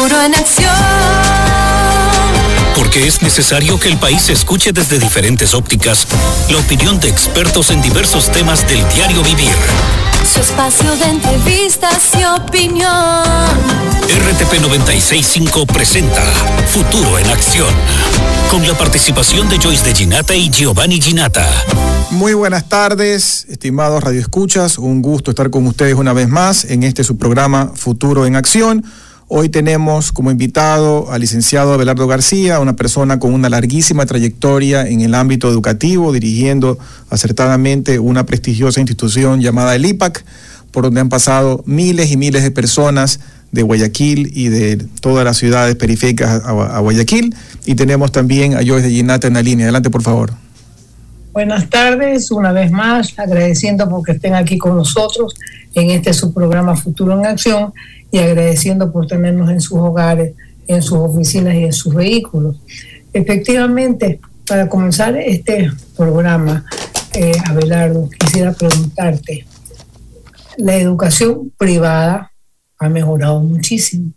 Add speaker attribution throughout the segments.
Speaker 1: Futuro en acción.
Speaker 2: Porque es necesario que el país escuche desde diferentes ópticas la opinión de expertos en diversos temas del diario vivir.
Speaker 1: Su espacio de entrevistas y opinión.
Speaker 2: RTP 965 presenta Futuro en Acción. Con la participación de Joyce de Ginata y Giovanni Ginata.
Speaker 3: Muy buenas tardes, estimados radioescuchas. Un gusto estar con ustedes una vez más en este su programa Futuro en Acción. Hoy tenemos como invitado al licenciado Abelardo García, una persona con una larguísima trayectoria en el ámbito educativo, dirigiendo acertadamente una prestigiosa institución llamada el IPAC, por donde han pasado miles y miles de personas de Guayaquil y de todas las ciudades periféricas a, Guayaquil. Y tenemos también a Joyce de Ginata en la línea. Adelante, por favor.
Speaker 4: Buenas tardes, una vez más, agradeciendo porque estén aquí con nosotros en este su programa Futuro en Acción y agradeciendo por tenernos en sus hogares, en sus oficinas y en sus vehículos. Efectivamente, para comenzar este programa, eh, Abelardo, quisiera preguntarte, la educación privada ha mejorado muchísimo,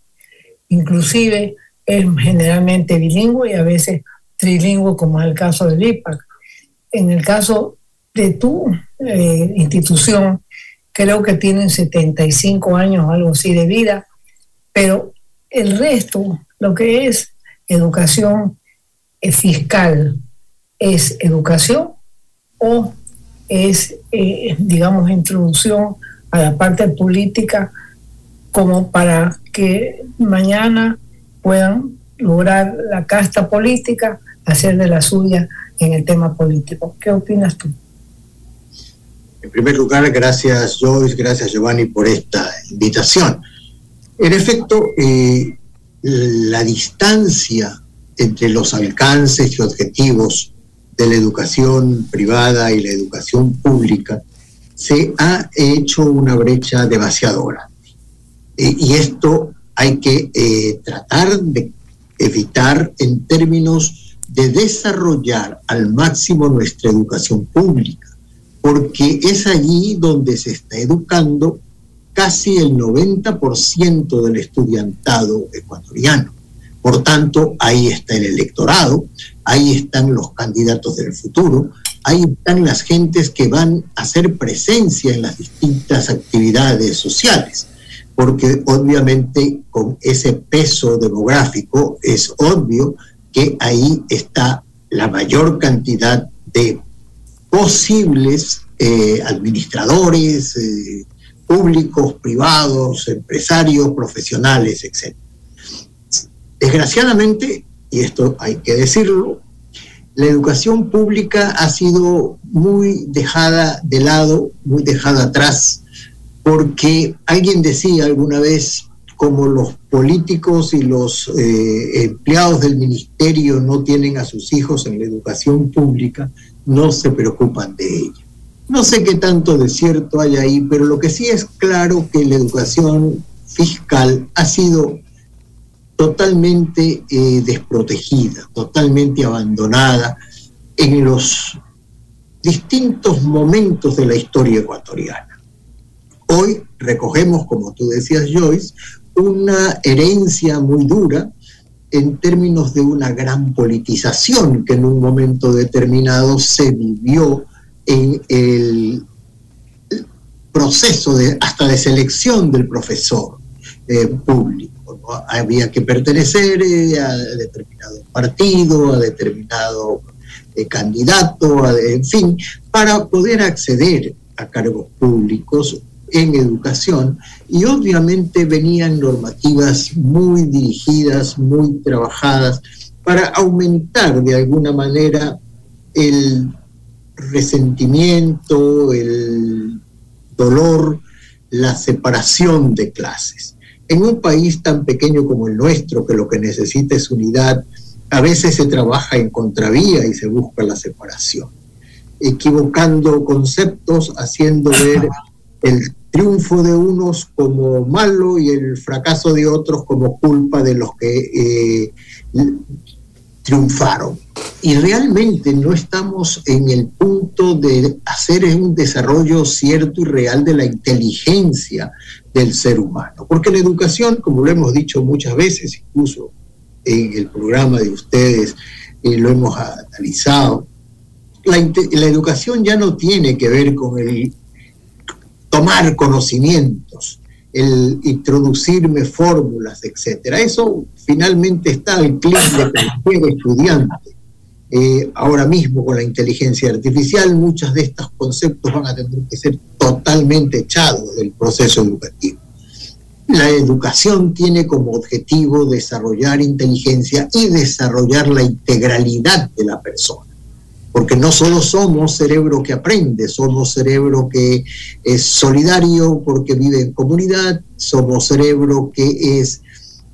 Speaker 4: inclusive es generalmente bilingüe y a veces trilingüe, como es el caso del IPAC en el caso de tu eh, institución, creo que tienen 75 años, algo así de vida, pero el resto, lo que es educación eh, fiscal, ¿es educación o es, eh, digamos, introducción a la parte política como para que mañana puedan lograr la casta política, hacer de la suya en el tema político. ¿Qué opinas tú?
Speaker 5: En primer lugar, gracias Joyce, gracias Giovanni por esta invitación. En efecto, eh, la distancia entre los alcances y objetivos de la educación privada y la educación pública se ha hecho una brecha demasiado grande. Eh, y esto hay que eh, tratar de evitar en términos de desarrollar al máximo nuestra educación pública, porque es allí donde se está educando casi el 90% del estudiantado ecuatoriano. Por tanto, ahí está el electorado, ahí están los candidatos del futuro, ahí están las gentes que van a hacer presencia en las distintas actividades sociales, porque obviamente con ese peso demográfico es obvio que ahí está la mayor cantidad de posibles eh, administradores eh, públicos, privados, empresarios, profesionales, etc. Desgraciadamente, y esto hay que decirlo, la educación pública ha sido muy dejada de lado, muy dejada atrás, porque alguien decía alguna vez, como los políticos y los eh, empleados del ministerio no tienen a sus hijos en la educación pública, no se preocupan de ella. No sé qué tanto de cierto hay ahí, pero lo que sí es claro que la educación fiscal ha sido totalmente eh, desprotegida, totalmente abandonada en los distintos momentos de la historia ecuatoriana. Hoy recogemos, como tú decías, Joyce, una herencia muy dura en términos de una gran politización que en un momento determinado se vivió en el proceso hasta de selección del profesor eh, público. Había que pertenecer eh, a determinado partido, a determinado eh, candidato, en fin, para poder acceder a cargos públicos en educación y obviamente venían normativas muy dirigidas, muy trabajadas para aumentar de alguna manera el resentimiento, el dolor, la separación de clases. En un país tan pequeño como el nuestro, que lo que necesita es unidad, a veces se trabaja en contravía y se busca la separación, equivocando conceptos, haciendo ver el triunfo de unos como malo y el fracaso de otros como culpa de los que eh, triunfaron. Y realmente no estamos en el punto de hacer un desarrollo cierto y real de la inteligencia del ser humano. Porque la educación, como lo hemos dicho muchas veces, incluso en el programa de ustedes, eh, lo hemos analizado, la, la educación ya no tiene que ver con el tomar conocimientos, el introducirme fórmulas, etcétera. Eso finalmente está al clic de cualquier estudiante. Eh, ahora mismo con la inteligencia artificial, muchos de estos conceptos van a tener que ser totalmente echados del proceso educativo. La educación tiene como objetivo desarrollar inteligencia y desarrollar la integralidad de la persona porque no solo somos cerebro que aprende, somos cerebro que es solidario porque vive en comunidad, somos cerebro que es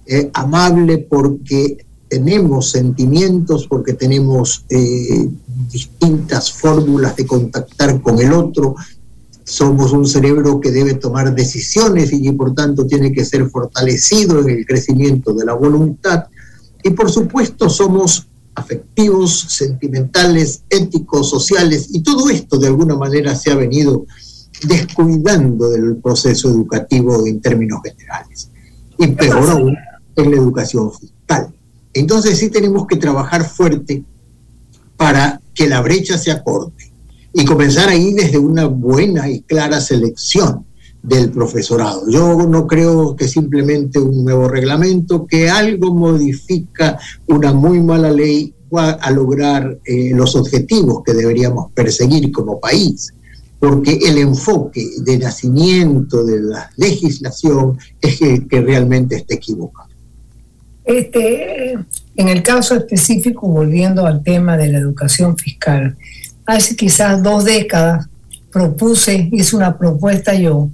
Speaker 5: eh, amable porque tenemos sentimientos, porque tenemos eh, distintas fórmulas de contactar con el otro, somos un cerebro que debe tomar decisiones y por tanto tiene que ser fortalecido en el crecimiento de la voluntad. Y por supuesto somos afectivos, sentimentales, éticos, sociales, y todo esto de alguna manera se ha venido descuidando del proceso educativo en términos generales. Y peor aún en la educación fiscal. Entonces sí tenemos que trabajar fuerte para que la brecha se acorte y comenzar ahí desde una buena y clara selección del profesorado. Yo no creo que simplemente un nuevo reglamento que algo modifica una muy mala ley va a lograr eh, los objetivos que deberíamos perseguir como país, porque el enfoque de nacimiento de la legislación es el que realmente está equivocado.
Speaker 4: Este, en el caso específico, volviendo al tema de la educación fiscal, hace quizás dos décadas propuse, hice una propuesta yo,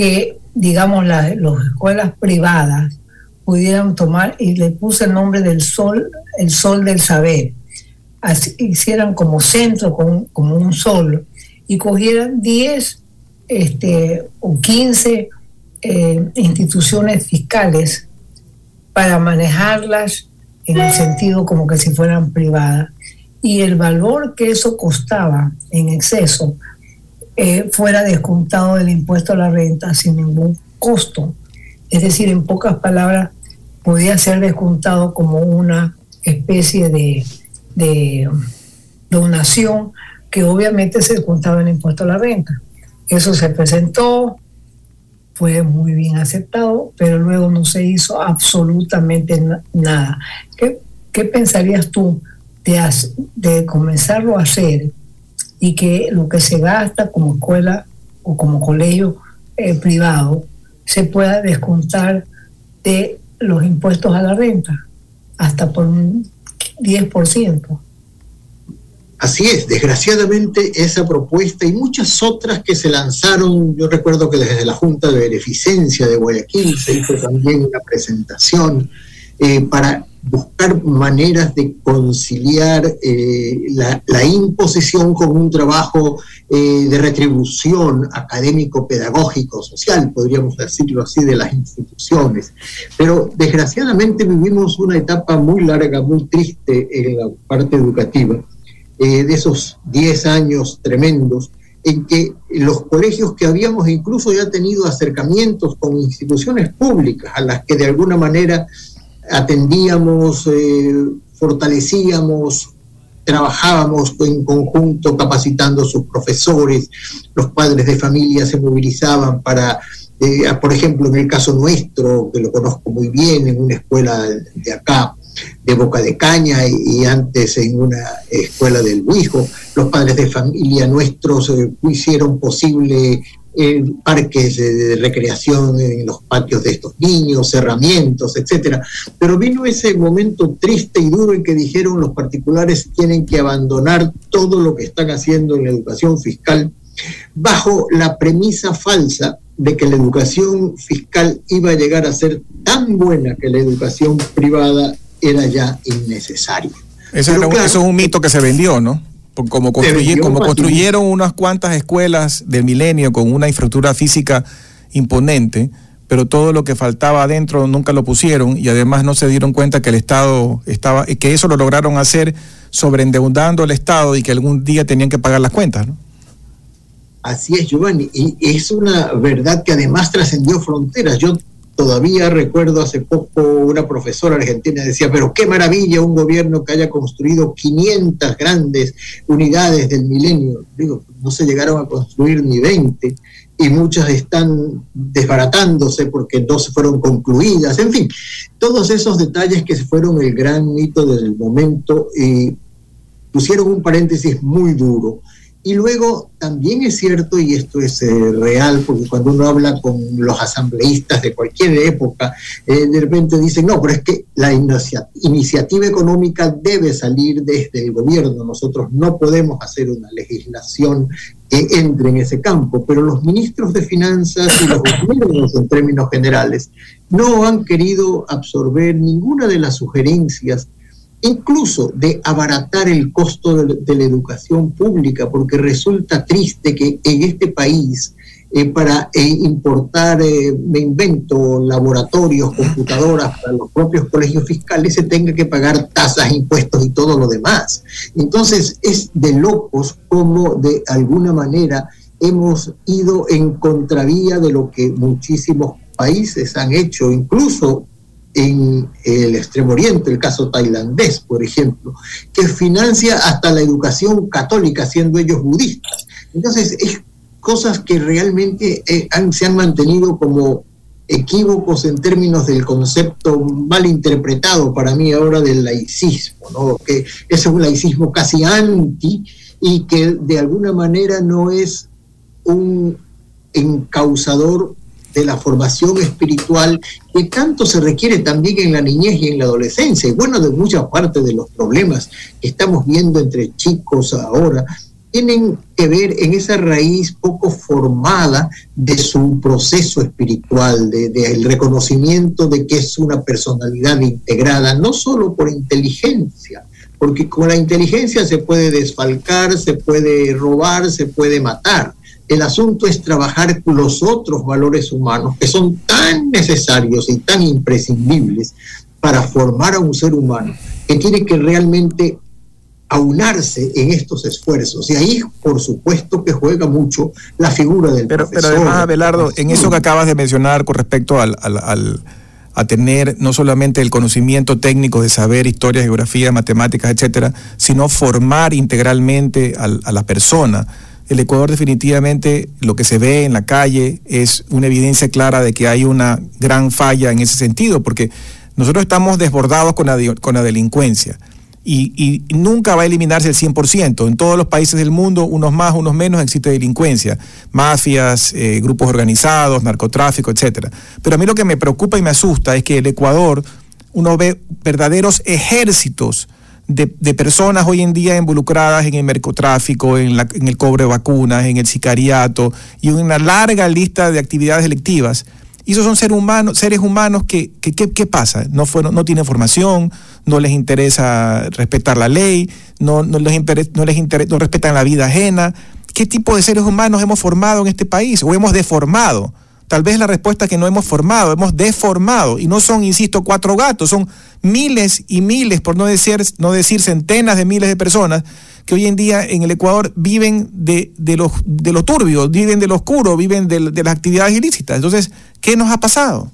Speaker 4: que, digamos, las escuelas privadas pudieran tomar, y le puse el nombre del sol, el sol del saber, Así, hicieran como centro, como, como un sol, y cogieran 10 este, o 15 eh, instituciones fiscales para manejarlas en el sentido como que si fueran privadas. Y el valor que eso costaba en exceso eh, fuera descontado del impuesto a la renta sin ningún costo. Es decir, en pocas palabras, podía ser descontado como una especie de, donación que obviamente se descontaba el impuesto a la renta. Eso se presentó, fue muy bien aceptado, pero luego no se hizo absolutamente nada. ¿Qué, qué pensarías tú de, de comenzarlo a hacer y que lo que se gasta como escuela o como colegio eh, privado se pueda descontar de los impuestos a la renta hasta por un 10%.
Speaker 5: Así es, desgraciadamente esa propuesta y muchas otras que se lanzaron, yo recuerdo que desde la Junta de Beneficencia de Guayaquil se hizo también una presentación eh, para buscar maneras de conciliar eh, la, imposición con un trabajo eh, de retribución académico, pedagógico, social, podríamos decirlo así, de las instituciones. Pero desgraciadamente vivimos una etapa muy larga, muy triste en la parte educativa, eh, de esos 10 años tremendos en que los colegios que habíamos incluso ya tenido acercamientos con instituciones públicas a las que de alguna manera atendíamos, eh, fortalecíamos, trabajábamos en conjunto capacitando a sus profesores, los padres de familia se movilizaban para, eh, por ejemplo, en el caso nuestro, que lo conozco muy bien, en una escuela de acá, de Boca de Caña y, antes en una escuela del Buijo, los padres de familia nuestros eh, hicieron posible parques de, recreación en los patios de estos niños, cerramientos, etcétera. Pero vino ese momento triste y duro en que dijeron los particulares tienen que abandonar todo lo que están haciendo en la educación fiscal bajo la premisa falsa de que la educación fiscal iba a llegar a ser tan buena que la educación privada era ya innecesaria.
Speaker 3: eso es un mito que se vendió, ¿no? Como, como construyeron unas cuantas escuelas del milenio con una infraestructura física imponente, pero todo lo que faltaba adentro nunca lo pusieron y además no se dieron cuenta que el Estado estaba, que eso lo lograron hacer sobreendeudando al Estado y que algún día tenían que pagar las cuentas, ¿no?
Speaker 5: Así es, Giovanni, y es una verdad que además trascendió fronteras. Yo todavía recuerdo hace poco una profesora argentina decía, pero qué maravilla un gobierno que haya construido 500 grandes unidades del milenio. Digo, no se llegaron a construir ni 20 y muchas están desbaratándose porque no se fueron concluidas. En fin, todos esos detalles que fueron el gran mito del momento y pusieron un paréntesis muy duro y luego también es cierto, y esto es eh, real, porque cuando uno habla con los asambleístas de cualquier época, eh, de repente dicen, no, pero es que la iniciativa económica debe salir desde el gobierno, nosotros no podemos hacer una legislación que entre en ese campo, pero los ministros de finanzas y los gobiernos en términos generales no han querido absorber ninguna de las sugerencias incluso de abaratar el costo de, la educación pública, porque resulta triste que en este país, eh, para eh, importar, eh, me invento, laboratorios, computadoras para los propios colegios fiscales, se tenga que pagar tasas, impuestos y todo lo demás. Entonces es de locos como de alguna manera hemos ido en contravía de lo que muchísimos países han hecho, incluso en el Extremo Oriente, el caso tailandés, por ejemplo, que financia hasta la educación católica, siendo ellos budistas. Entonces, es cosas que realmente eh, se han mantenido como equívocos en términos del concepto mal interpretado para mí ahora del laicismo, ¿no? que es un laicismo casi anti y que de alguna manera no es un encausador de la formación espiritual que tanto se requiere también en la niñez y en la adolescencia. Y bueno, de muchas partes de los problemas que estamos viendo entre chicos ahora tienen que ver en esa raíz poco formada de su proceso espiritual, del de, reconocimiento de que es una personalidad integrada, no solo por inteligencia, porque con la inteligencia se puede desfalcar, se puede robar, se puede matar, el asunto es trabajar los otros valores humanos que son tan necesarios y tan imprescindibles para formar a un ser humano que tiene que realmente aunarse en estos esfuerzos. Y ahí, por supuesto, que juega mucho la figura del
Speaker 3: pero, Pero además, Abelardo, en eso que acabas de mencionar con respecto al, a tener no solamente el conocimiento técnico de saber historia, geografía, matemáticas, etcétera, sino formar integralmente a la persona el Ecuador definitivamente lo que se ve en la calle es una evidencia clara de que hay una gran falla en ese sentido, porque nosotros estamos desbordados con la, con la delincuencia. Y, nunca va a eliminarse el 100%. En todos los países del mundo, unos más, unos menos, existe delincuencia, mafias, eh, grupos organizados, narcotráfico, etc. Pero a mí lo que me preocupa y me asusta es que el Ecuador, uno ve verdaderos ejércitos de, personas hoy en día involucradas en el narcotráfico, en, en el cobre de vacunas, en el sicariato y una larga lista de actividades delictivas. Y esos son seres humanos, seres humanos que, ¿qué pasa? No, no tienen formación, no les interesa respetar la ley, no, no les, no les interesa, no respetan la vida ajena. ¿Qué tipo de seres humanos hemos formado en este país o hemos deformado? Tal vez la respuesta es que no hemos formado, hemos deformado. Y no son, insisto, cuatro gatos, son miles y miles, por no decir, no decir centenas de miles de personas que hoy en día en el Ecuador viven de, de, lo, de lo turbio, viven de lo oscuro, viven de, de las actividades ilícitas. Entonces, ¿qué nos ha pasado?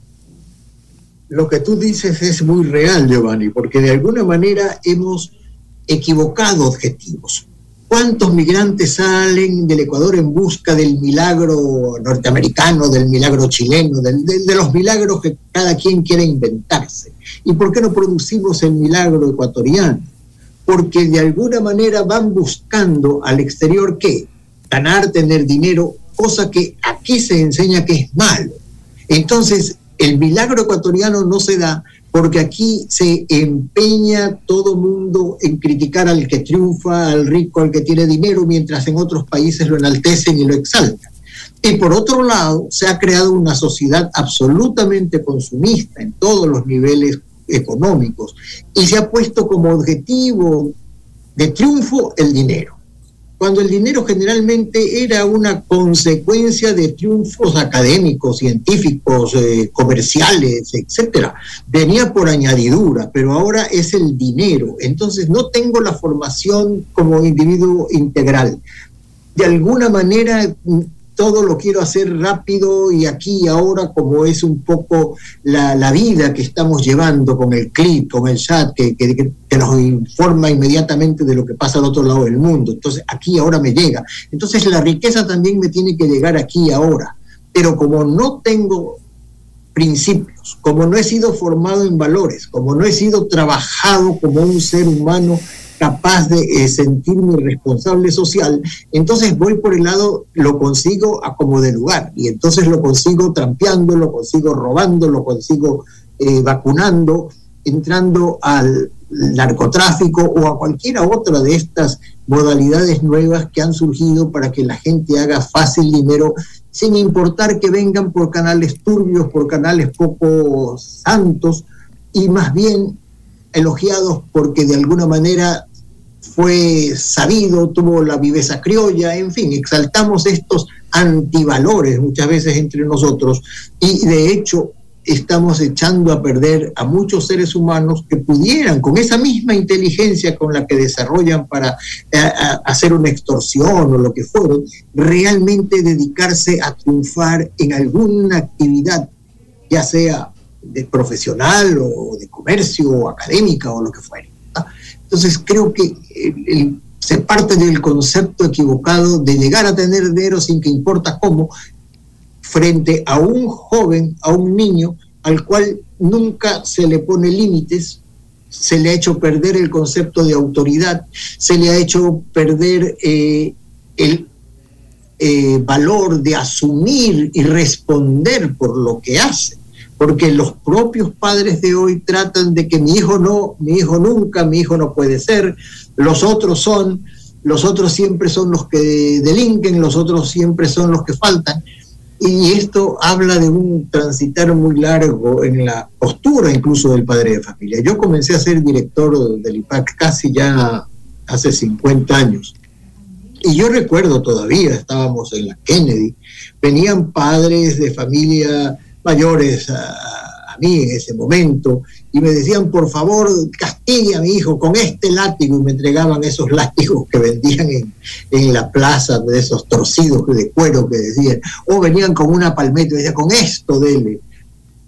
Speaker 5: Lo que tú dices es muy real, Giovanni, porque de alguna manera hemos equivocado objetivos. ¿Cuántos migrantes salen del Ecuador en busca del milagro norteamericano, del milagro chileno, de, los milagros que cada quien quiere inventarse? ¿Y por qué no producimos el milagro ecuatoriano? Porque de alguna manera van buscando al exterior qué? Ganar, tener dinero, cosa que aquí se enseña que es malo. Entonces, el milagro ecuatoriano no se da porque aquí se empeña todo mundo en criticar al que triunfa, al rico, al que tiene dinero, mientras en otros países lo enaltecen y lo exaltan. Y por otro lado, se ha creado una sociedad absolutamente consumista en todos los niveles económicos y se ha puesto como objetivo de triunfo el dinero cuando el dinero generalmente era una consecuencia de triunfos académicos, científicos, eh, comerciales, etcétera. Venía por añadidura, pero ahora es el dinero. Entonces no tengo la formación como individuo integral. de alguna manera todo lo quiero hacer rápido y aquí y ahora, como es un poco la, vida que estamos llevando con el clip, con el chat, que, que, nos informa inmediatamente de lo que pasa al otro lado del mundo. Entonces, aquí y ahora me llega. Entonces, la riqueza también me tiene que llegar aquí y ahora. Pero como no tengo principios, como no he sido formado en valores, como no he sido trabajado como un ser humano capaz de eh, sentirme responsable social, entonces voy por el lado, lo consigo a como de lugar, y entonces lo consigo trampeando, lo consigo robando, lo consigo eh, vacunando, entrando al narcotráfico o a cualquiera otra de estas modalidades nuevas que han surgido para que la gente haga fácil dinero sin importar que vengan por canales turbios, por canales poco santos y más bien elogiados porque de alguna manera fue sabido, tuvo la viveza criolla, en fin, exaltamos estos antivalores muchas veces entre nosotros y de hecho estamos echando a perder a muchos seres humanos que pudieran, con esa misma inteligencia con la que desarrollan para eh, hacer una extorsión o lo que fuera, realmente dedicarse a triunfar en alguna actividad, ya sea de profesional o de comercio o académica o lo que fuera. Entonces creo que se parte del concepto equivocado de llegar a tener dinero sin que importa cómo, frente a un joven, a un niño, al cual nunca se le pone límites, se le ha hecho perder el concepto de autoridad, se le ha hecho perder eh, el eh, valor de asumir y responder por lo que hace porque los propios padres de hoy tratan de que mi hijo no, mi hijo nunca, mi hijo no puede ser, los otros son, los otros siempre son los que delinquen, los otros siempre son los que faltan. Y esto habla de un transitar muy largo en la postura incluso del padre de familia. Yo comencé a ser director del IPAC casi ya hace 50 años. Y yo recuerdo todavía, estábamos en la Kennedy, venían padres de familia mayores a, mí en ese momento y me decían, por favor, castigue a mi hijo con este látigo y me entregaban esos látigos que vendían en, en la plaza, de esos torcidos de cuero que decían, o venían con una palmeta y con esto dele.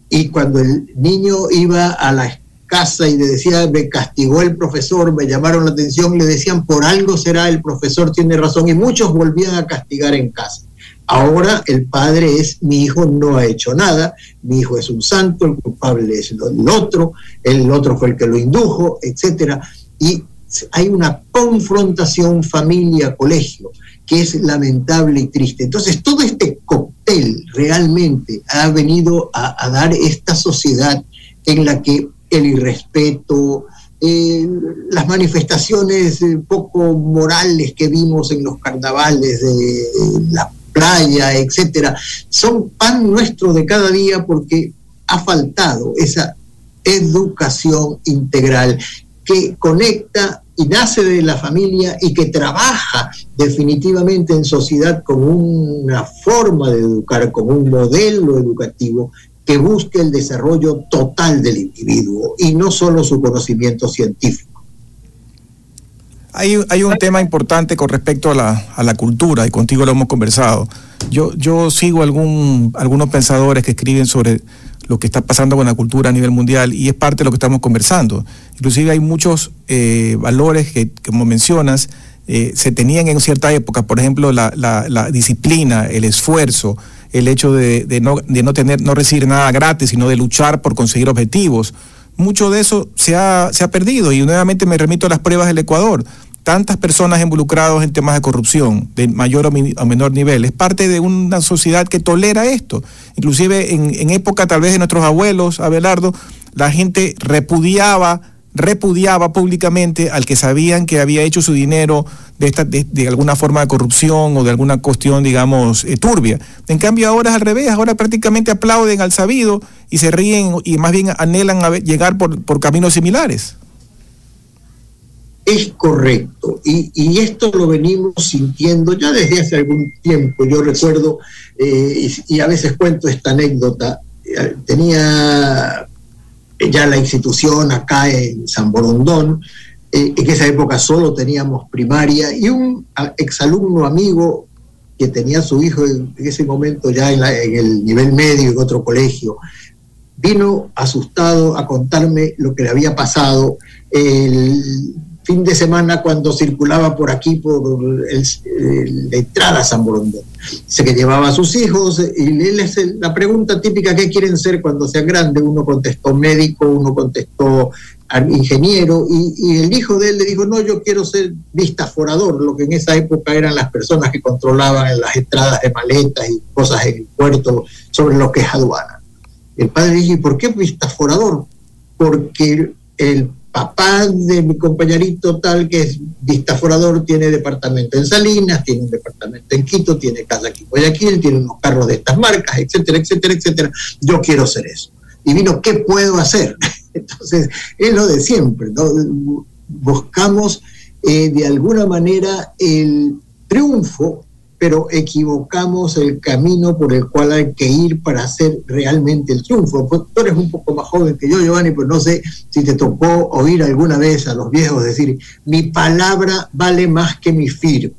Speaker 5: Y cuando el niño iba a la casa y le decía, me castigó el profesor, me llamaron la atención, le decían, por algo será, el profesor tiene razón, y muchos volvían a castigar en casa. Ahora el padre es, mi hijo no ha hecho nada, mi hijo es un santo, el culpable es el otro, el otro fue el que lo indujo, etcétera. Y hay una confrontación familia-colegio que es lamentable y triste. Entonces, todo este cóctel realmente ha venido a, dar esta sociedad en la que el irrespeto, eh, las manifestaciones eh, poco morales que vimos en los carnavales de la playa, etcétera, son pan nuestro de cada día porque ha faltado esa educación integral que conecta y nace de la familia y que trabaja definitivamente en sociedad con una forma de educar, con un modelo educativo que busque el desarrollo total del individuo y no solo su conocimiento científico.
Speaker 3: Hay, hay un tema importante con respecto a la, a la, cultura, y contigo lo hemos conversado. Yo, yo sigo algún, algunos pensadores que escriben sobre lo que está pasando con la cultura a nivel mundial y es parte de lo que estamos conversando. Inclusive hay muchos eh, valores que, como mencionas, eh, se tenían en cierta época, por ejemplo, la, disciplina, el esfuerzo, el hecho de, no, de no, tener, no recibir nada gratis, sino de luchar por conseguir objetivos. Mucho de eso se ha perdido y nuevamente me remito a las pruebas del Ecuador tantas personas involucradas en temas de corrupción de mayor o, menor nivel. Es parte de una sociedad que tolera esto. Inclusive en, época tal vez de nuestros abuelos, Abelardo, la gente repudiaba repudiaba públicamente al que sabían que había hecho su dinero de, alguna forma de corrupción o de alguna cuestión, digamos, eh, turbia. En cambio ahora es al revés, ahora prácticamente aplauden al sabido y se ríen y más bien anhelan a llegar por caminos similares
Speaker 5: es correcto. Y, esto lo venimos sintiendo ya desde hace algún tiempo. Yo recuerdo, eh, y, a veces cuento esta anécdota, eh, tenía ya la institución acá en San Borondón, Eh, en esa época solo teníamos primaria y un exalumno amigo que tenía su hijo en, ese momento ya en, en, el nivel medio en otro colegio, vino asustado a contarme lo que le había pasado el fin de semana cuando circulaba por aquí, por la entrada a San Borondón. Dice que llevaba a sus hijos y él es la pregunta típica, ¿qué quieren ser cuando sean grandes? Uno contestó médico, uno contestó ingeniero y, y, el hijo de él le dijo, no, yo quiero ser vistaforador, lo que en esa época eran las personas que controlaban las entradas de maletas y cosas en el puerto sobre lo que es aduana. El padre dijo, ¿y por qué vistaforador? Porque el papá de mi compañerito tal que es vistaforador tiene departamento en Salinas, tiene un departamento en Quito, tiene casa aquí en Guayaquil, tiene unos carros de estas marcas, etcétera, etcétera, etcétera. Yo quiero ser eso. Y vino, ¿qué puedo hacer? Entonces, es lo de siempre, ¿no? Buscamos eh, de alguna manera el triunfo pero equivocamos el camino por el cual hay que ir para hacer realmente el triunfo. Pues tú eres un poco más joven que yo, Giovanni, pues no sé si te tocó oír alguna vez a los viejos decir, mi palabra vale más que mi firma.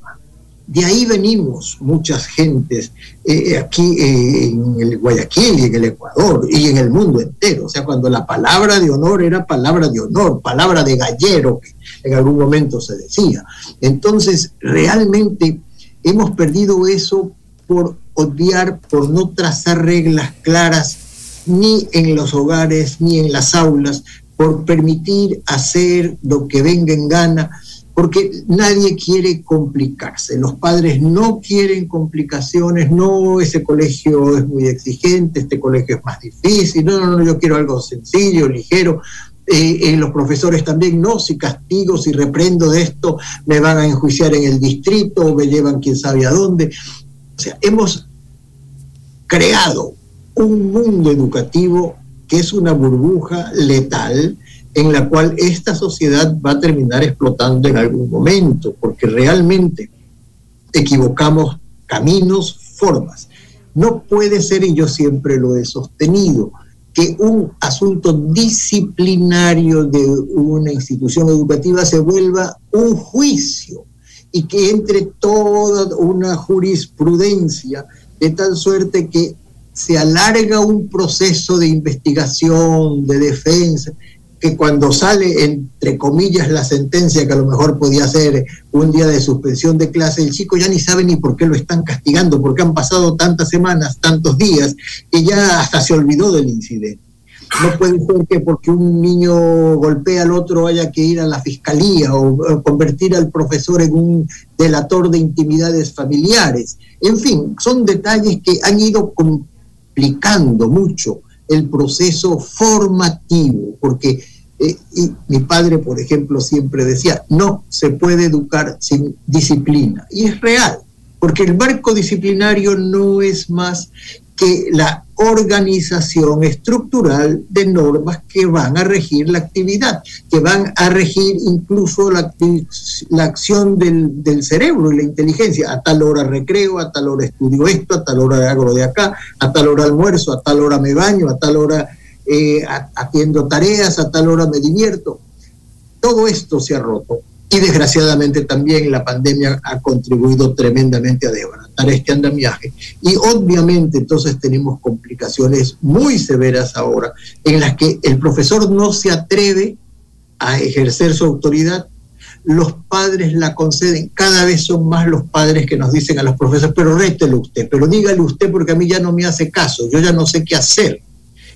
Speaker 5: De ahí venimos muchas gentes eh, aquí eh, en el Guayaquil y en el Ecuador y en el mundo entero. O sea, cuando la palabra de honor era palabra de honor, palabra de gallero, que en algún momento se decía. Entonces, realmente hemos perdido eso por odiar, por no trazar reglas claras ni en los hogares ni en las aulas, por permitir hacer lo que venga en gana, porque nadie quiere complicarse. Los padres no quieren complicaciones, no, ese colegio es muy exigente, este colegio es más difícil, no, no, no, yo quiero algo sencillo, ligero. Eh, eh, los profesores también, no, si castigo, si reprendo de esto, me van a enjuiciar en el distrito o me llevan quién sabe a dónde. O sea, hemos creado un mundo educativo que es una burbuja letal en la cual esta sociedad va a terminar explotando en algún momento, porque realmente equivocamos caminos, formas. No puede ser, y yo siempre lo he sostenido, que un asunto disciplinario de una institución educativa se vuelva un juicio y que entre toda una jurisprudencia de tal suerte que se alarga un proceso de investigación, de defensa, que cuando sale, entre comillas, la sentencia, que a lo mejor podía ser un día de suspensión de clase, el chico ya ni sabe ni por qué lo están castigando, porque han pasado tantas semanas, tantos días, que ya hasta se olvidó del incidente. No puede ser que porque un niño golpea al otro haya que ir a la fiscalía o, convertir al profesor en un delator de intimidades familiares. En fin, son detalles que han ido complicando mucho el proceso formativo, porque eh, mi padre, por ejemplo, siempre decía, no se puede educar sin disciplina. Y es real, porque el marco disciplinario no es más que la organización estructural de normas que van a regir la actividad, que van a regir incluso la, la acción del, del, cerebro y la inteligencia. A tal hora recreo, a tal hora estudio esto, a tal hora hago de acá, a tal hora almuerzo, a tal hora me baño, a tal hora eh, atiendo tareas, a tal hora me divierto. Todo esto se ha roto y desgraciadamente también la pandemia ha contribuido tremendamente a desbaratar este andamiaje. Y obviamente entonces tenemos complicaciones muy severas ahora en las que el profesor no se atreve a ejercer su autoridad. Los padres la conceden, cada vez son más los padres que nos dicen a los profesores, pero rételo usted, pero dígale usted porque a mí ya no me hace caso, yo ya no sé qué hacer.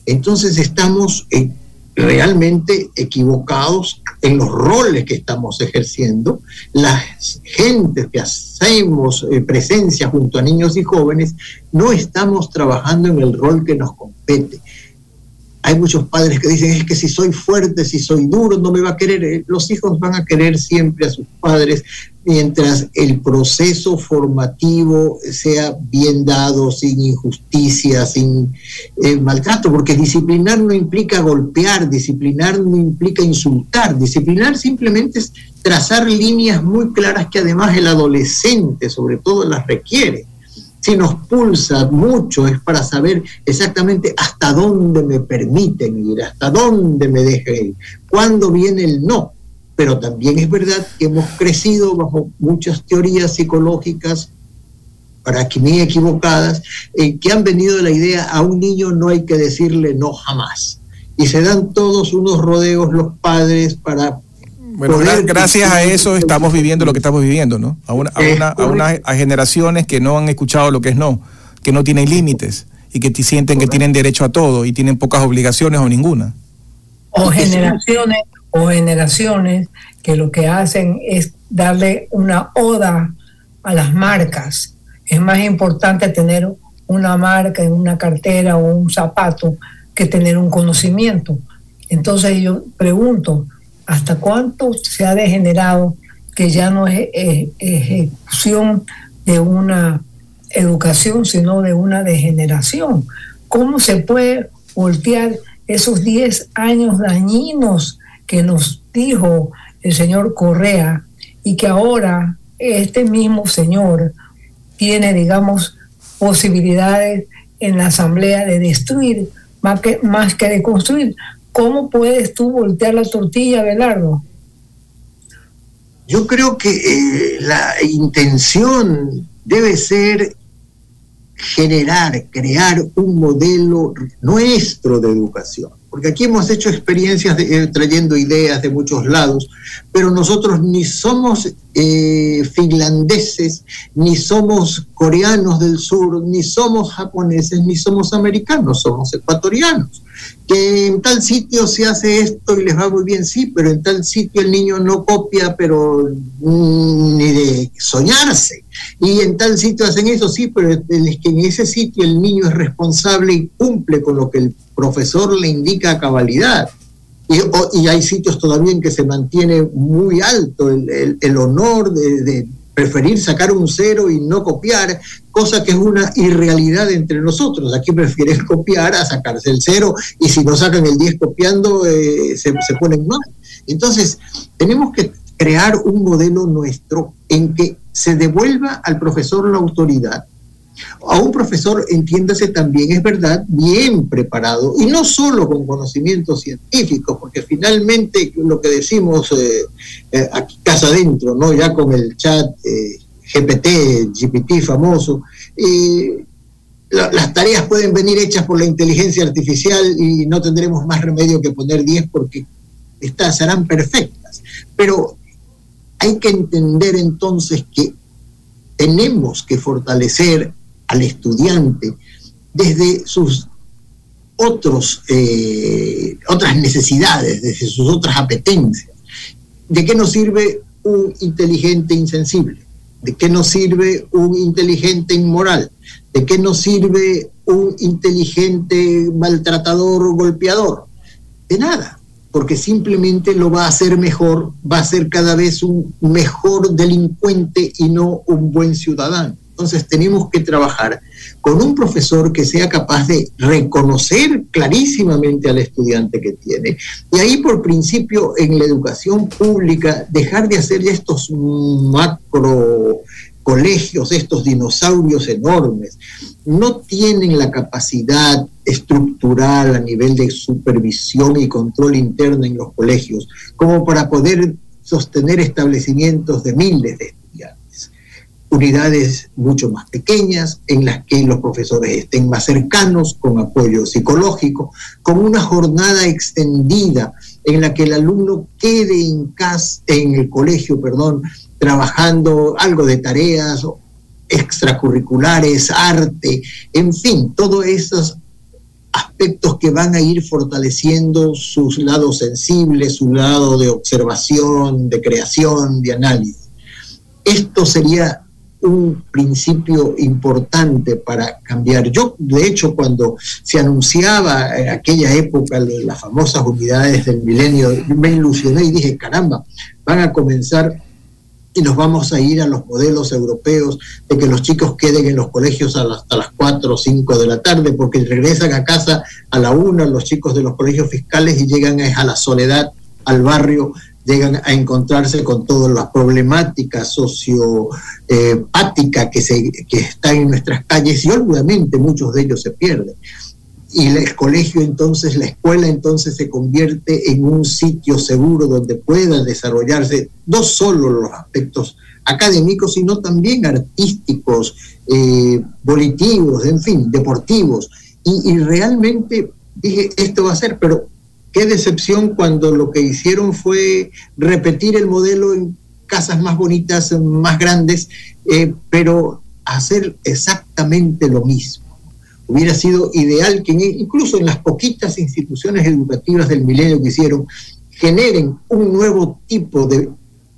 Speaker 5: Entonces estamos en realmente equivocados en los roles que estamos ejerciendo, las gentes que hacemos eh, presencia junto a niños y jóvenes, no estamos trabajando en el rol que nos compete. Hay muchos padres que dicen, es que si soy fuerte, si soy duro, no me va a querer. Eh, los hijos van a querer siempre a sus padres mientras el proceso formativo sea bien dado, sin injusticia, sin eh, maltrato, porque disciplinar no implica golpear, disciplinar no implica insultar, disciplinar simplemente es trazar líneas muy claras que además el adolescente sobre todo las requiere. Si nos pulsa mucho es para saber exactamente hasta dónde me permiten ir, hasta dónde me dejen ir, cuándo viene el no pero también es verdad que hemos crecido bajo muchas teorías psicológicas, para que ni equivocadas, eh, que han venido de la idea a un niño no hay que decirle no jamás. Y se dan todos unos rodeos los padres para
Speaker 3: bueno, gracias a eso estamos viviendo lo que estamos viviendo, ¿no? A, una, a, una, a, generaciones que no han escuchado lo que es no, que no tienen límites y que sienten que tienen derecho a todo y tienen pocas obligaciones o ninguna.
Speaker 4: O generaciones, o generaciones que lo que hacen es darle una oda a las marcas. Es más importante tener una marca en una cartera o un zapato que tener un conocimiento. Entonces yo pregunto, hasta cuánto se ha degenerado que ya no es, ejecución de una educación, sino de una degeneración. ¿Cómo se puede voltear esos 10 años dañinos que nos dijo el señor Correa y que ahora este mismo señor tiene, digamos, posibilidades en la Asamblea de destruir más que, más que de construir? ¿Cómo puedes tú voltear la tortilla, Belardo?
Speaker 5: Yo creo que eh, la intención debe ser generar, crear un modelo nuestro de educación porque aquí hemos hecho experiencias eh, trayendo ideas de muchos lados, pero nosotros ni somos eh, finlandeses, ni somos coreanos del sur, ni somos japoneses, ni somos americanos, somos ecuatorianos. Que en tal sitio se hace esto y les va muy bien, sí, pero en tal sitio el niño no copia, pero mm, ni de soñarse. Y en tal sitio hacen eso, sí, pero es que en ese sitio el niño es responsable y cumple con lo que el profesor le indica cabalidad. Y, hay sitios todavía en que se mantiene muy alto el, honor de, preferir sacar un cero y no copiar, cosa que es una irrealidad entre nosotros. Aquí prefieren copiar a sacarse el cero y si no sacan el 10 copiando eh, se, se ponen mal. Entonces, tenemos que crear un modelo nuestro en que se devuelva al profesor la autoridad a un profesor, entiéndase también, es verdad, bien preparado, y no solo con conocimientos científicos, porque finalmente lo que decimos eh, eh, aquí casa adentro, ¿no? ya con el chat eh, GPT, GPT famoso, las tareas pueden venir hechas por la inteligencia artificial y no tendremos más remedio que poner 10 porque estas serán perfectas. Pero hay que entender entonces que tenemos que fortalecer al estudiante desde sus otros, eh, otras necesidades, desde sus otras apetencias. ¿De qué nos sirve un inteligente insensible? ¿De qué nos sirve un inteligente inmoral? ¿De qué nos sirve un inteligente maltratador golpeador? De nada, porque simplemente lo va a hacer mejor, va a ser cada vez un mejor delincuente y no un buen ciudadano. Entonces tenemos que trabajar con un profesor que sea capaz de reconocer clarísimamente al estudiante que tiene. Y ahí por principio en la educación pública dejar de hacer estos macro colegios, estos dinosaurios enormes, no tienen la capacidad estructural a nivel de supervisión y control interno en los colegios como para poder sostener establecimientos de miles de unidades mucho más pequeñas en las que los profesores estén más cercanos, con apoyo psicológico, con una jornada extendida en la que el alumno quede en casa, en el colegio, perdón, trabajando algo de tareas extracurriculares, arte, en fin, todos esos aspectos que van a ir fortaleciendo sus lados sensibles, su lado de observación, de creación, de análisis. Esto sería un principio importante para cambiar. Yo, de hecho, cuando se anunciaba en aquella época las famosas unidades del milenio, me ilusioné y dije, caramba, van a comenzar y nos vamos a ir a los modelos europeos de que los chicos queden en los colegios hasta las 4 o 5 de la tarde, porque regresan a casa a la 1 los chicos de los colegios fiscales y llegan a la soledad, al barrio llegan a encontrarse con todas las problemáticas sociopáticas que, se, que están en nuestras calles y obviamente muchos de ellos se pierden. y el colegio entonces, la escuela entonces se convierte en un sitio seguro donde puedan desarrollarse no solo los aspectos académicos, sino también artísticos, eh, en fin, deportivos. Y, y realmente dije, esto va a ser, pero qué decepción cuando lo que hicieron fue repetir el modelo en casas más bonitas, más grandes, eh, pero hacer exactamente lo mismo. Hubiera sido ideal que incluso en las poquitas instituciones educativas del milenio que hicieron, generen un nuevo tipo de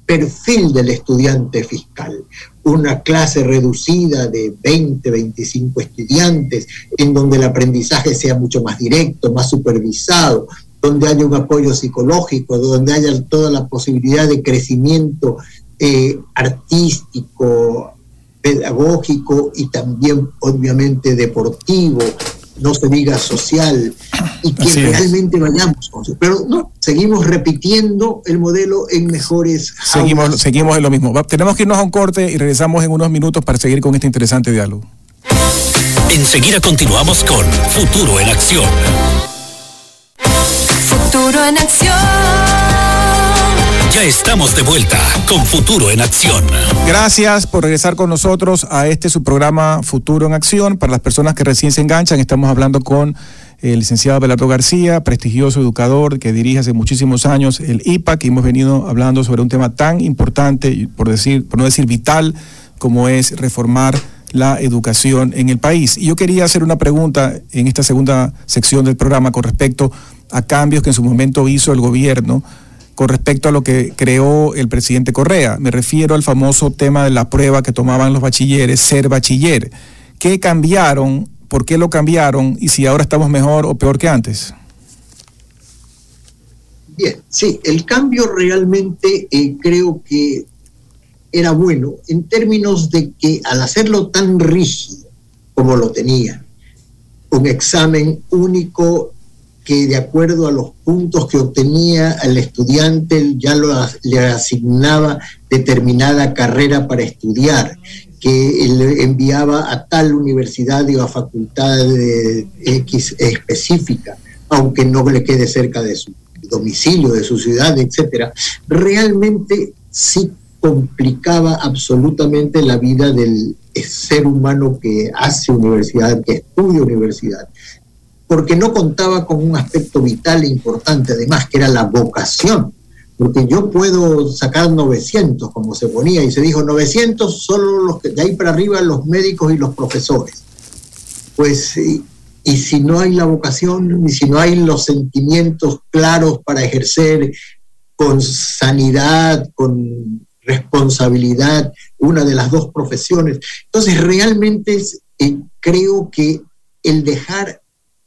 Speaker 5: perfil del estudiante fiscal, una clase reducida de 20, 25 estudiantes, en donde el aprendizaje sea mucho más directo, más supervisado, donde haya un apoyo psicológico, donde haya toda la posibilidad de crecimiento eh, artístico, pedagógico y también obviamente deportivo, no se diga social, y que realmente vayamos con eso. Pero no, seguimos repitiendo el modelo en mejores.
Speaker 3: Seguimos, seguimos en lo mismo. tenemos que irnos a un corte y regresamos en unos minutos para seguir con este interesante diálogo.
Speaker 2: Enseguida continuamos con Futuro en Acción.
Speaker 1: Futuro en Acción.
Speaker 2: Ya estamos de vuelta con Futuro en Acción.
Speaker 3: Gracias por regresar con nosotros a este su programa Futuro en Acción. Para las personas que recién se enganchan, estamos hablando con el licenciado Belardo García, prestigioso educador que dirige hace muchísimos años el IPAC y hemos venido hablando sobre un tema tan importante, por decir, por no decir vital, como es reformar la educación en el país. Y yo quería hacer una pregunta en esta segunda sección del programa con respecto a cambios que en su momento hizo el gobierno con respecto a lo que creó el presidente Correa. Me refiero al famoso tema de la prueba que tomaban los bachilleres, ser bachiller. ¿Qué cambiaron? ¿Por qué lo cambiaron? Y si ahora estamos mejor o peor que antes.
Speaker 5: Bien, sí, el cambio realmente eh, creo que era bueno en términos de que al hacerlo tan rígido como lo tenía, un examen único que de acuerdo a los puntos que obtenía el estudiante ya lo, le asignaba determinada carrera para estudiar, que le enviaba a tal universidad o a facultad X específica, aunque no le quede cerca de su domicilio, de su ciudad, etcétera, realmente sí complicaba absolutamente la vida del ser humano que hace universidad, que estudia universidad porque no contaba con un aspecto vital e importante, además, que era la vocación. Porque yo puedo sacar 900, como se ponía, y se dijo 900 solo los que de ahí para arriba los médicos y los profesores. Pues, y, y si no hay la vocación, y si no hay los sentimientos claros para ejercer con sanidad, con responsabilidad, una de las dos profesiones. Entonces, realmente eh, creo que el dejar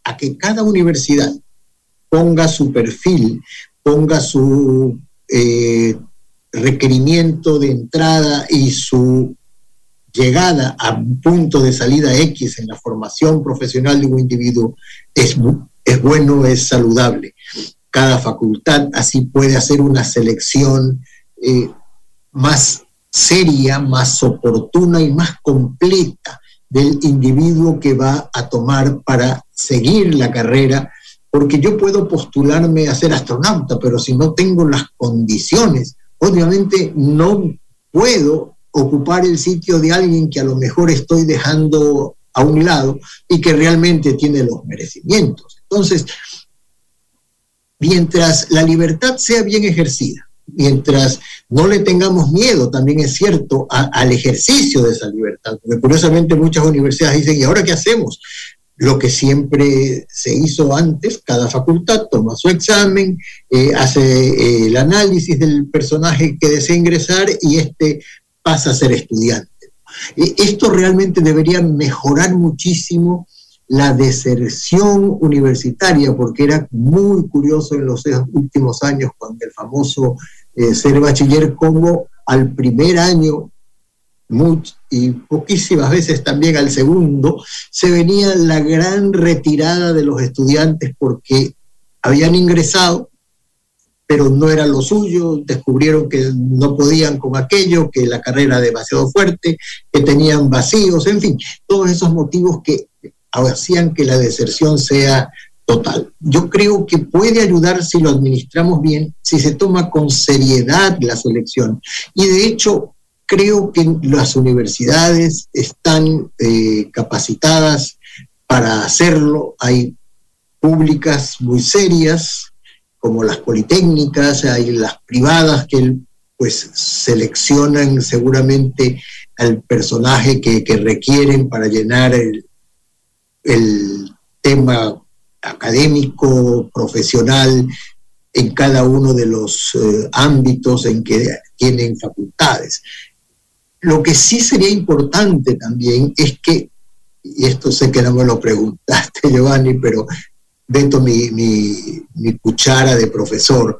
Speaker 5: a que cada universidad ponga su perfil, ponga su eh, requerimiento de entrada y su llegada a un punto de salida X en la formación profesional de un individuo es, es bueno, es saludable. Cada facultad así puede hacer una selección eh, más seria, más oportuna y más completa del individuo que va a tomar para seguir la carrera, porque yo puedo postularme a ser astronauta, pero si no tengo las condiciones, obviamente no puedo ocupar el sitio de alguien que a lo mejor estoy dejando a un lado y que realmente tiene los merecimientos. Entonces, mientras la libertad sea bien ejercida, mientras no le tengamos miedo, también es cierto, al ejercicio de esa libertad. Porque curiosamente muchas universidades dicen, ¿y ahora qué hacemos? Lo que siempre se hizo antes, cada facultad toma su examen, eh, hace eh, el análisis del personaje que desea ingresar y este pasa a ser estudiante. esto realmente debería mejorar muchísimo la deserción universitaria, porque era muy curioso en los últimos años cuando el famoso eh, ser bachiller como al primer año y poquísimas veces también al segundo, se venía la gran retirada de los estudiantes porque habían ingresado, pero no era lo suyo, descubrieron que no podían con aquello, que la carrera era demasiado fuerte, que tenían vacíos, en fin, todos esos motivos que hacían que la deserción sea total. Yo creo que puede ayudar si lo administramos bien, si se toma con seriedad la selección. Y de hecho, creo que las universidades están eh, capacitadas para hacerlo. Hay públicas muy serias, como las politécnicas, hay las privadas que pues seleccionan seguramente al personaje que, requieren para llenar el, tema académico, profesional, en cada uno de los eh, ámbitos en que tienen facultades. Lo que sí sería importante también es que, y esto sé que no me lo preguntaste, Giovanni, pero meto mi, mi cuchara de profesor,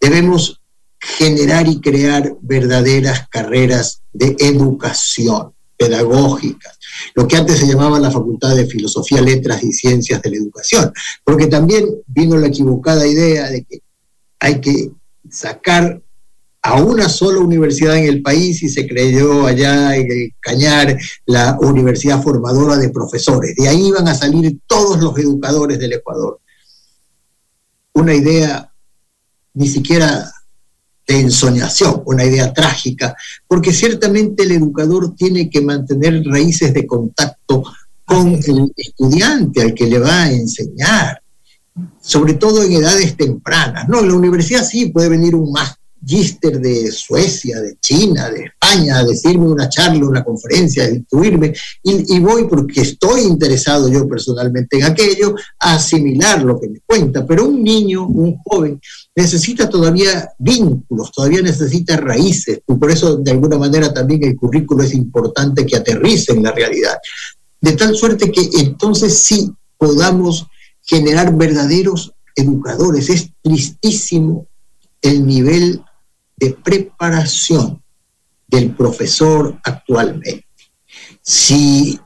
Speaker 5: debemos generar y crear verdaderas carreras de educación pedagógicas, lo que antes se llamaba la Facultad de Filosofía, Letras y Ciencias de la Educación, porque también vino la equivocada idea de que hay que sacar a una sola universidad en el país y se creyó allá en el Cañar la universidad formadora de profesores. De ahí iban a salir todos los educadores del Ecuador. Una idea ni siquiera de ensoñación, una idea trágica, porque ciertamente el educador tiene que mantener raíces de contacto con el estudiante al que le va a enseñar, sobre todo en edades tempranas. No, en la universidad sí puede venir un magister de Suecia, de China, de España, a decirme una charla, una conferencia, a instruirme, y, y, voy porque estoy interesado yo personalmente en aquello, a asimilar lo que me cuenta. Pero un niño, un joven, necesita todavía vínculos, todavía necesita raíces, y por eso de alguna manera también el currículo es importante que aterrice en la realidad. De tal suerte que entonces sí podamos generar verdaderos educadores. Es tristísimo el nivel de preparación del profesor actualmente. Si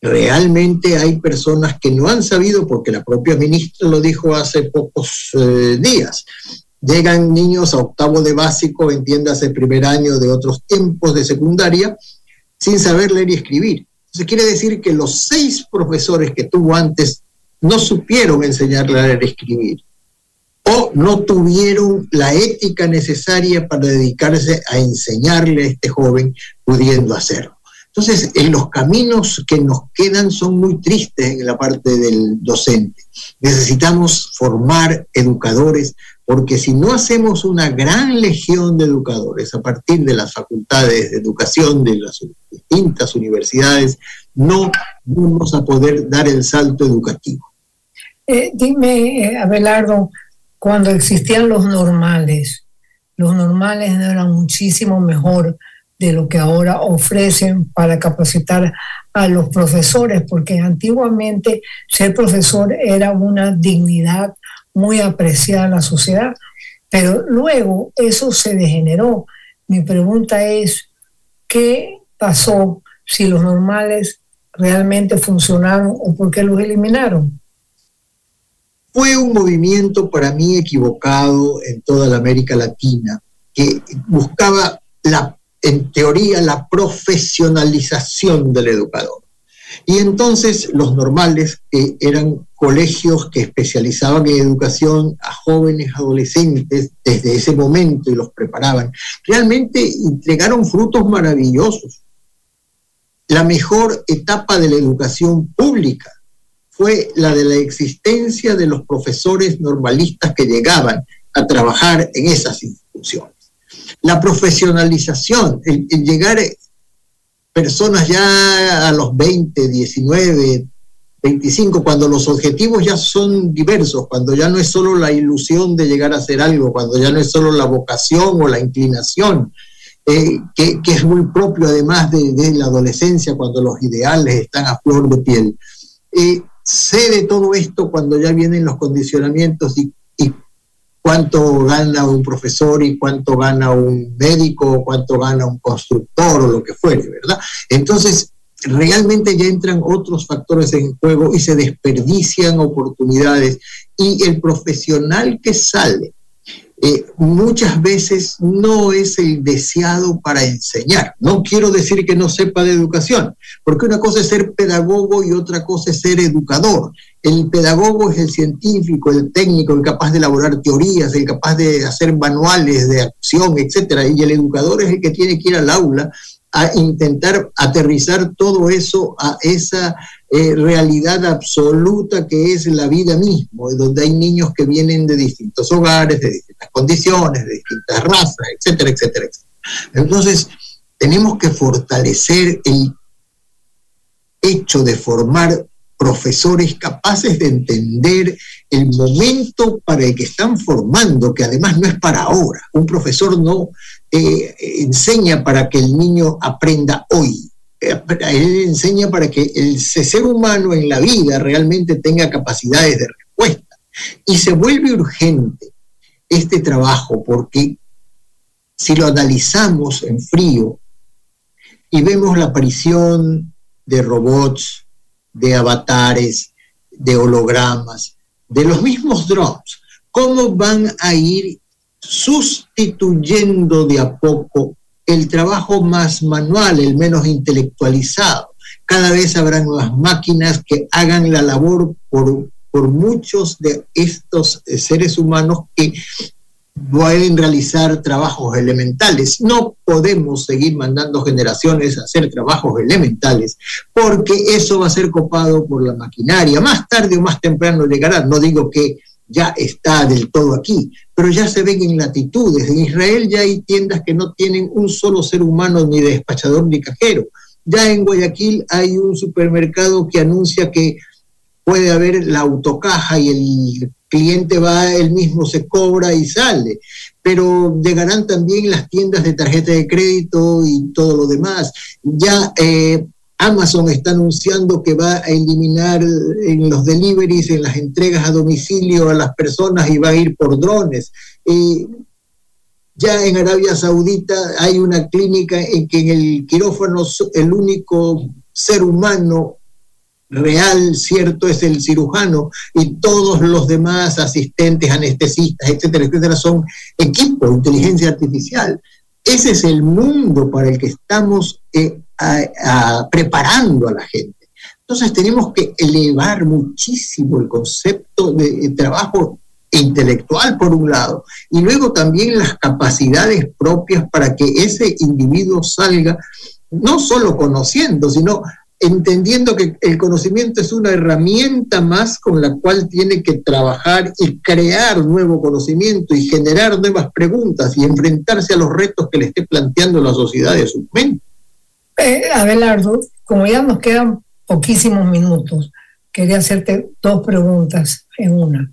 Speaker 5: realmente hay personas que no han sabido, porque la propia ministra lo dijo hace pocos eh, días, llegan niños a octavo de básico, entiéndase primer año de otros tiempos de secundaria, sin saber leer y escribir. Entonces quiere decir que los seis profesores que tuvo antes no supieron enseñarle a leer y escribir o no tuvieron la ética necesaria para dedicarse a enseñarle a este joven pudiendo hacerlo. Entonces, en los caminos que nos quedan son muy tristes en la parte del docente. Necesitamos formar educadores, porque si no hacemos una gran legión de educadores a partir de las facultades de educación de las distintas universidades, no vamos a poder dar el salto educativo.
Speaker 4: Eh, dime, eh, Abelardo, cuando existían los normales, los normales eran muchísimo mejor de lo que ahora ofrecen para capacitar a los profesores, porque antiguamente ser profesor era una dignidad muy apreciada en la sociedad, pero luego eso se degeneró. Mi pregunta es, ¿qué pasó si los normales realmente funcionaron o por qué los eliminaron?
Speaker 5: Fue un movimiento para mí equivocado en toda la América Latina, que buscaba en teoría, la profesionalización del educador. Y entonces los normales, que eran colegios que especializaban en educación a jóvenes adolescentes desde ese momento y los preparaban, realmente entregaron frutos maravillosos. La mejor etapa de la educación pública fue la de la existencia de los profesores normalistas que llegaban a trabajar en esas instituciones la profesionalización, el, llegar eh, personas ya a los 20, 19, 25, cuando los objetivos ya son diversos, cuando ya no es solo la ilusión de llegar a hacer algo, cuando ya no es solo la vocación o la inclinación, eh, que, es muy propio además de, la adolescencia, cuando los ideales están a flor de piel. Eh, sé de todo esto cuando ya vienen los condicionamientos y cuánto gana un profesor y cuánto gana un médico, cuánto gana un constructor o lo que fuere, ¿verdad? Entonces, realmente ya entran otros factores en juego y se desperdician oportunidades y el profesional que sale eh, muchas veces no es el deseado para enseñar. No quiero decir que no sepa de educación, porque una cosa es ser pedagogo y otra cosa es ser educador. El pedagogo es el científico, el técnico, el capaz de elaborar teorías, el capaz de hacer manuales de acción, etcétera, y el educador es el que tiene que ir al aula a intentar aterrizar todo eso a esa eh, realidad absoluta que es la vida misma, donde hay niños que vienen de distintos hogares, de distintas condiciones, de distintas razas, etcétera, etcétera, etcétera. Entonces, tenemos que fortalecer el hecho de formar profesores capaces de entender el momento para el que están formando, que además no es para ahora. Un profesor no eh, enseña para que el niño aprenda hoy. Eh, él enseña para que el ser humano en la vida realmente tenga capacidades de respuesta. Y se vuelve urgente este trabajo porque si lo analizamos en frío y vemos la aparición de robots, de avatares, de hologramas, de los mismos drones, cómo van a ir sustituyendo de a poco el trabajo más manual, el menos intelectualizado. Cada vez habrá nuevas máquinas que hagan la labor por, por muchos de estos seres humanos que pueden realizar trabajos elementales. No podemos seguir mandando generaciones a hacer trabajos elementales porque eso va a ser copado por la maquinaria. Más tarde o más temprano llegará. No digo que ya está del todo aquí, pero ya se ven en latitudes. En Israel ya hay tiendas que no tienen un solo ser humano, ni despachador ni cajero. Ya en Guayaquil hay un supermercado que anuncia que puede haber la autocaja y el cliente va, él mismo se cobra y sale. Pero llegarán también las tiendas de tarjeta de crédito y todo lo demás. Ya eh, Amazon está anunciando que va a eliminar en los deliveries, en las entregas a domicilio a las personas y va a ir por drones. ya en Arabia Saudita hay una clínica en que en el quirófano el único ser humano real, cierto, es el cirujano y todos los demás asistentes, anestesistas, etcétera, etcétera, son equipos de inteligencia artificial. Ese es el mundo para el que estamos eh, preparando a la gente. Entonces tenemos que elevar muchísimo el concepto de, trabajo intelectual por un lado y luego también las capacidades propias para que ese individuo salga no solo conociendo, sino entendiendo que el conocimiento es una herramienta más con la cual tiene que trabajar y crear nuevo conocimiento y generar nuevas preguntas y enfrentarse a los retos que le esté planteando la sociedad de su mente.
Speaker 4: Eh, Abelardo, como ya nos quedan poquísimos minutos, quería hacerte dos preguntas en una.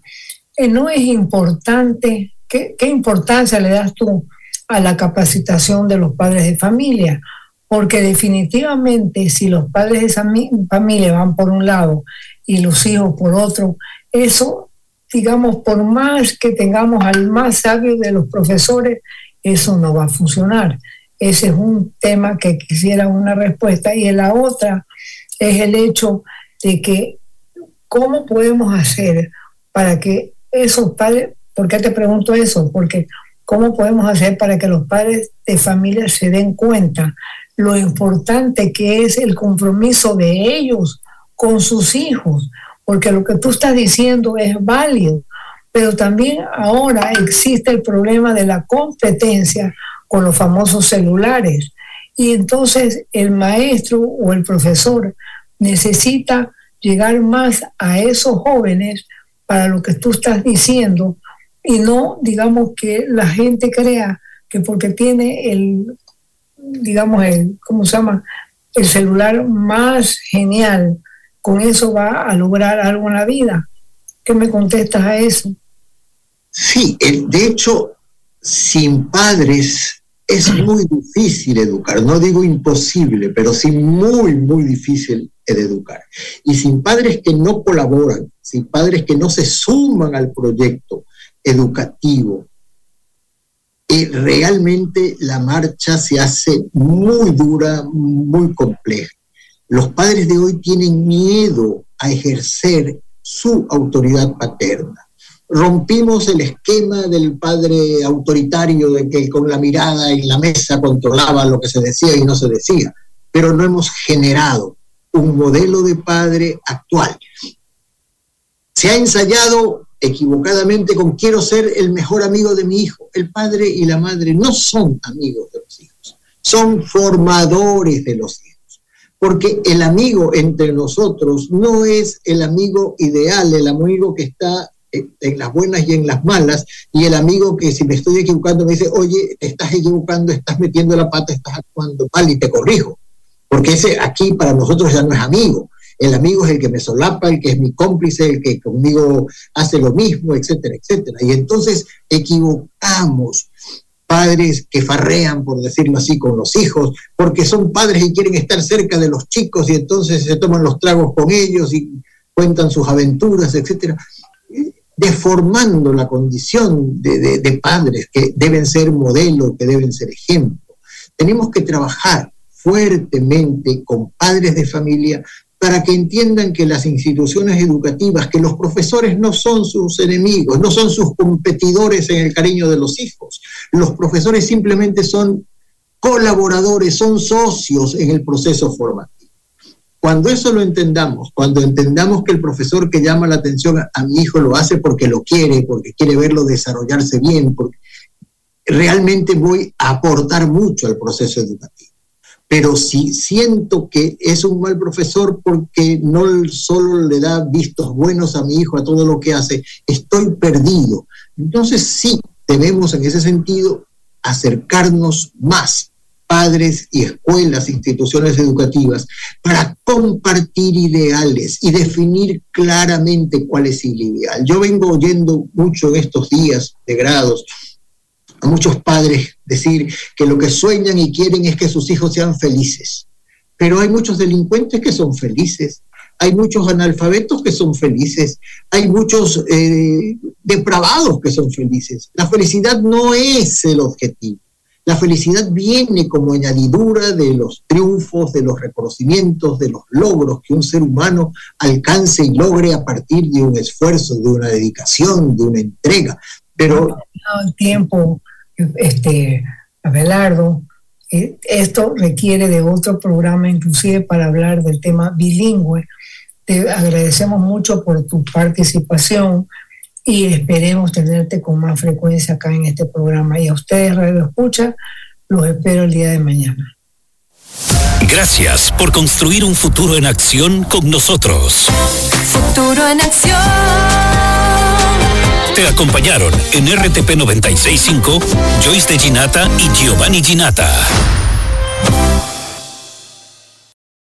Speaker 4: Eh, ¿No es importante, qué importancia le das tú a la capacitación de los padres de familia? Porque definitivamente si los padres de familia van por un lado y los hijos por otro, eso, digamos, por más que tengamos al más sabio de los profesores, eso no va a funcionar. Ese es un tema que quisiera una respuesta. Y la otra es el hecho de que cómo podemos hacer para que esos padres, ¿por qué te pregunto eso? Porque cómo podemos hacer para que los padres de familia se den cuenta lo importante que es el compromiso de ellos con sus hijos, porque lo que tú estás diciendo es válido, pero también ahora existe el problema de la competencia con los famosos celulares. Y entonces el maestro o el profesor necesita llegar más a esos jóvenes para lo que tú estás diciendo y no, digamos, que la gente crea que porque tiene el, digamos, el, ¿cómo se llama? El celular más genial, con eso va a lograr algo en la vida. ¿Qué me contestas a eso?
Speaker 5: Sí, de hecho, sin padres es muy difícil educar, no digo imposible, pero sí muy, muy difícil educar. Y sin padres que no colaboran, sin padres que no se suman al proyecto educativo, eh, realmente la marcha se hace muy dura, muy compleja. Los padres de hoy tienen miedo a ejercer su autoridad paterna rompimos el esquema del padre autoritario de que con la mirada en la mesa controlaba lo que se decía y no se decía, pero no hemos generado un modelo de padre actual. Se ha ensayado equivocadamente con quiero ser el mejor amigo de mi hijo. El padre y la madre no son amigos de los hijos, son formadores de los hijos. Porque el amigo entre nosotros no es el amigo ideal, el amigo que está en las buenas y en las malas, y el amigo que si me estoy equivocando me dice, oye, te estás equivocando, estás metiendo la pata, estás actuando mal y te corrijo. Porque ese aquí para nosotros ya no es amigo. El amigo es el que me solapa, el que es mi cómplice, el que conmigo hace lo mismo, etcétera, etcétera. Y entonces equivocamos padres que farrean, por decirlo así, con los hijos, porque son padres y quieren estar cerca de los chicos y entonces se toman los tragos con ellos y cuentan sus aventuras, etcétera deformando la condición de, padres que deben ser modelo, que deben ser ejemplo. Tenemos que trabajar fuertemente con padres de familia para que entiendan que las instituciones educativas, que los profesores no son sus enemigos, no son sus competidores en el cariño de los hijos. Los profesores simplemente son colaboradores, son socios en el proceso formativo. Cuando eso lo entendamos, cuando entendamos que el profesor que llama la atención a, mi hijo lo hace porque lo quiere, porque quiere verlo desarrollarse bien, porque realmente voy a aportar mucho al proceso educativo. Pero si siento que es un mal profesor porque no solo le da vistos buenos a mi hijo, a todo lo que hace, estoy perdido. Entonces sí, debemos en ese sentido acercarnos más padres y escuelas, instituciones educativas, para compartir ideales y definir claramente cuál es el ideal. Yo vengo oyendo mucho en estos días de grados a muchos padres decir que lo que sueñan y quieren es que sus hijos sean felices. Pero hay muchos delincuentes que son felices, hay muchos analfabetos que son felices, hay muchos eh, depravados que son felices. La felicidad no es el objetivo. La felicidad viene como añadidura de los triunfos, de los reconocimientos, de los logros que un ser humano alcance y logre a partir de un esfuerzo, de una dedicación, de una entrega. Pero
Speaker 4: tiempo, este, Abelardo, eh, esto requiere de otro programa, inclusive para hablar del tema bilingüe. Te agradecemos mucho por tu participación y esperemos tenerte con más frecuencia acá en este programa. Y a ustedes, Radio Escucha, los espero el día de mañana.
Speaker 2: Gracias por construir un futuro en acción con nosotros.
Speaker 1: Futuro en acción.
Speaker 2: Te acompañaron en RTP 965 Joyce de Ginata y Giovanni Ginata.